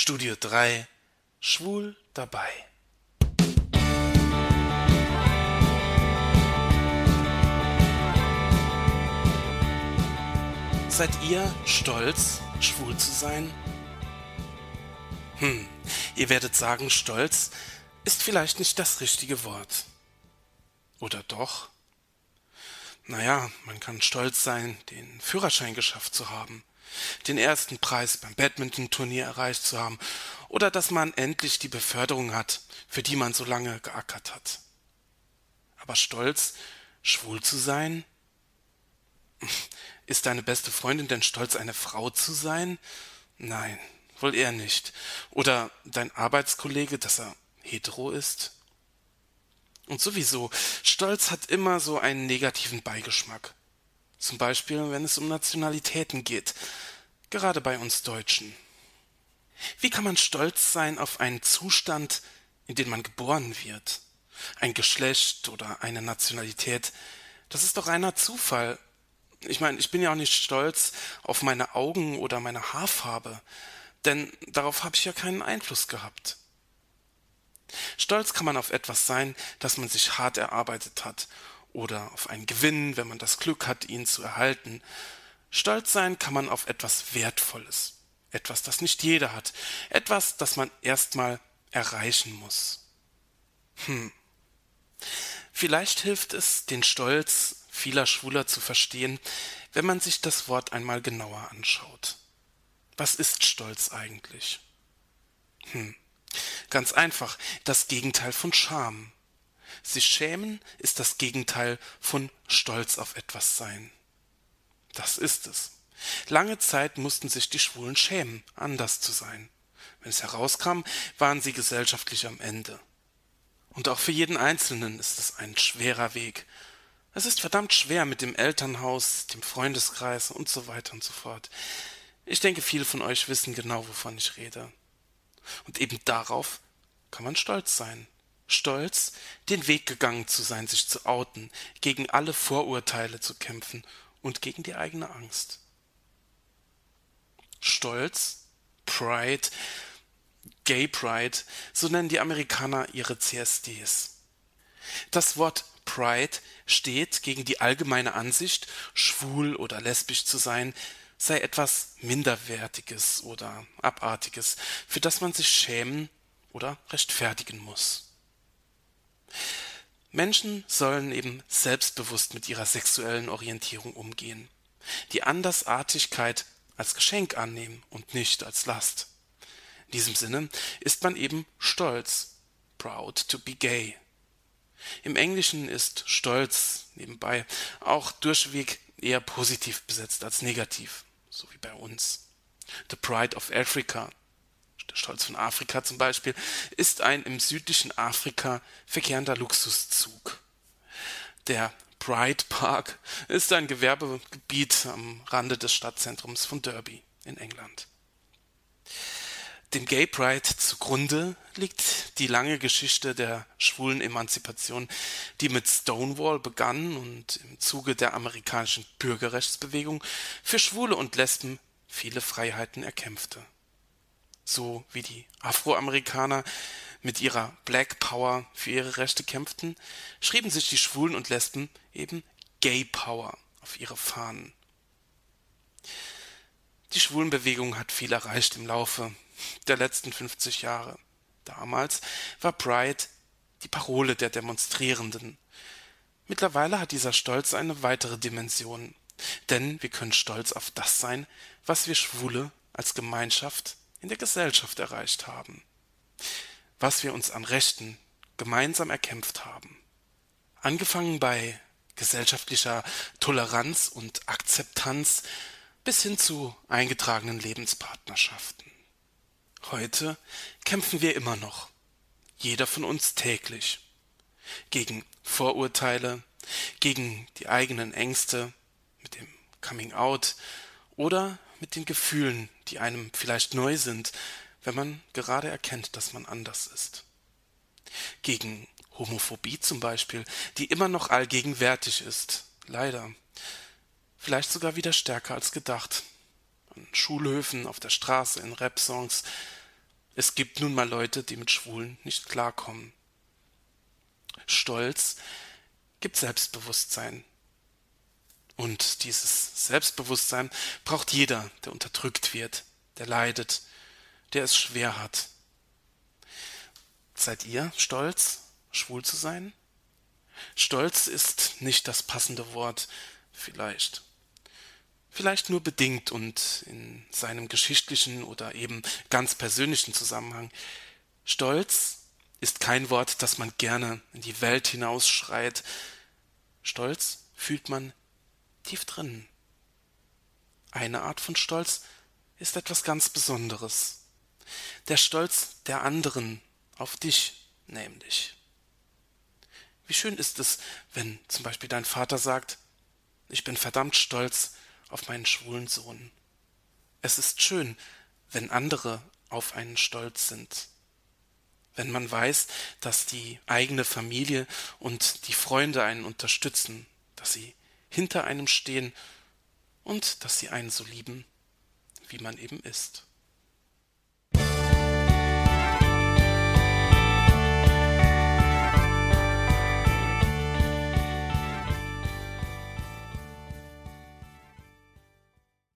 Studio 3 Schwul dabei. Seid ihr stolz, schwul zu sein? Hm, ihr werdet sagen, stolz ist vielleicht nicht das richtige Wort. Oder doch? Naja, man kann stolz sein, den Führerschein geschafft zu haben, den ersten Preis beim Badminton-Turnier erreicht zu haben oder dass man endlich die Beförderung hat, für die man so lange geackert hat. Aber stolz, schwul zu sein? Ist deine beste Freundin denn stolz, eine Frau zu sein? Nein, wohl eher nicht. Oder dein Arbeitskollege, dass er hetero ist? Und sowieso, Stolz hat immer so einen negativen Beigeschmack. Zum Beispiel, wenn es um Nationalitäten geht. Gerade bei uns Deutschen. Wie kann man stolz sein auf einen Zustand, in den man geboren wird? Ein Geschlecht oder eine Nationalität, das ist doch reiner Zufall ich meine, ich bin ja auch nicht stolz auf meine Augen oder meine Haarfarbe, denn darauf habe ich ja keinen Einfluss gehabt. Stolz kann man auf etwas sein, das man sich hart erarbeitet hat, oder auf einen Gewinn, wenn man das Glück hat, ihn zu erhalten. Stolz sein kann man auf etwas Wertvolles, etwas, das nicht jeder hat, etwas, das man erstmal erreichen muss. Hm. Vielleicht hilft es, den Stolz vieler Schwuler zu verstehen, wenn man sich das Wort einmal genauer anschaut. Was ist Stolz eigentlich? Hm. Ganz einfach, das Gegenteil von Scham. Sich schämen ist das Gegenteil von Stolz auf etwas sein. Das ist es. Lange Zeit mussten sich die Schwulen schämen, anders zu sein. Wenn es herauskam, waren sie gesellschaftlich am Ende. Und auch für jeden Einzelnen ist es ein schwerer Weg, es ist verdammt schwer mit dem Elternhaus, dem Freundeskreis und so weiter und so fort. Ich denke, viele von euch wissen genau, wovon ich rede. Und eben darauf kann man stolz sein. Stolz, den Weg gegangen zu sein, sich zu outen, gegen alle Vorurteile zu kämpfen und gegen die eigene Angst. Stolz, Pride, Gay Pride, so nennen die Amerikaner ihre CSDs. Das Wort Pride steht gegen die allgemeine Ansicht, schwul oder lesbisch zu sein, sei etwas Minderwertiges oder Abartiges, für das man sich schämen oder rechtfertigen muss. Menschen sollen eben selbstbewusst mit ihrer sexuellen Orientierung umgehen, die Andersartigkeit als Geschenk annehmen und nicht als Last. In diesem Sinne ist man eben stolz, proud to be gay. Im Englischen ist Stolz nebenbei auch durchweg eher positiv besetzt als negativ, so wie bei uns. The Pride of Africa, Stolz von Afrika zum Beispiel, ist ein im südlichen Afrika verkehrender Luxuszug. Der Pride Park ist ein Gewerbegebiet am Rande des Stadtzentrums von Derby in England. Dem Gay Pride zugrunde liegt die lange Geschichte der schwulen Emanzipation, die mit Stonewall begann und im Zuge der amerikanischen Bürgerrechtsbewegung für Schwule und Lesben viele Freiheiten erkämpfte. So wie die Afroamerikaner mit ihrer Black Power für ihre Rechte kämpften, schrieben sich die Schwulen und Lesben eben Gay Power auf ihre Fahnen. Die Schwulenbewegung hat viel erreicht im Laufe der letzten 50 Jahre. Damals war Pride die Parole der Demonstrierenden. Mittlerweile hat dieser Stolz eine weitere Dimension, denn wir können stolz auf das sein, was wir Schwule als Gemeinschaft in der Gesellschaft erreicht haben, was wir uns an Rechten gemeinsam erkämpft haben. Angefangen bei gesellschaftlicher Toleranz und Akzeptanz bis hin zu eingetragenen Lebenspartnerschaften. Heute kämpfen wir immer noch, jeder von uns täglich, gegen Vorurteile, gegen die eigenen Ängste, mit dem Coming Out oder mit den Gefühlen, die einem vielleicht neu sind, wenn man gerade erkennt, dass man anders ist. Gegen Homophobie zum Beispiel, die immer noch allgegenwärtig ist, leider. Vielleicht sogar wieder stärker als gedacht. An Schulhöfen, auf der Straße, in Rap-Songs, Es gibt nun mal Leute, die mit Schwulen nicht klarkommen. Stolz gibt Selbstbewusstsein. Und dieses Selbstbewusstsein braucht jeder, der unterdrückt wird, der leidet, der es schwer hat. Seid ihr stolz, schwul zu sein? Stolz ist nicht das passende Wort, vielleicht. Vielleicht nur bedingt und in seinem geschichtlichen oder eben ganz persönlichen Zusammenhang. Stolz ist kein Wort, das man gerne in die Welt hinausschreit. Stolz fühlt man tief drin. Eine Art von Stolz ist etwas ganz Besonderes. Der Stolz der anderen auf dich nämlich. Wie schön ist es, wenn zum Beispiel dein Vater sagt, ich bin verdammt stolz auf meinen schwulen Sohn. Es ist schön, wenn andere auf einen stolz sind. Wenn man weiß, dass die eigene Familie und die Freunde einen unterstützen, dass sie hinter einem stehen und dass sie einen so lieben, wie man eben ist.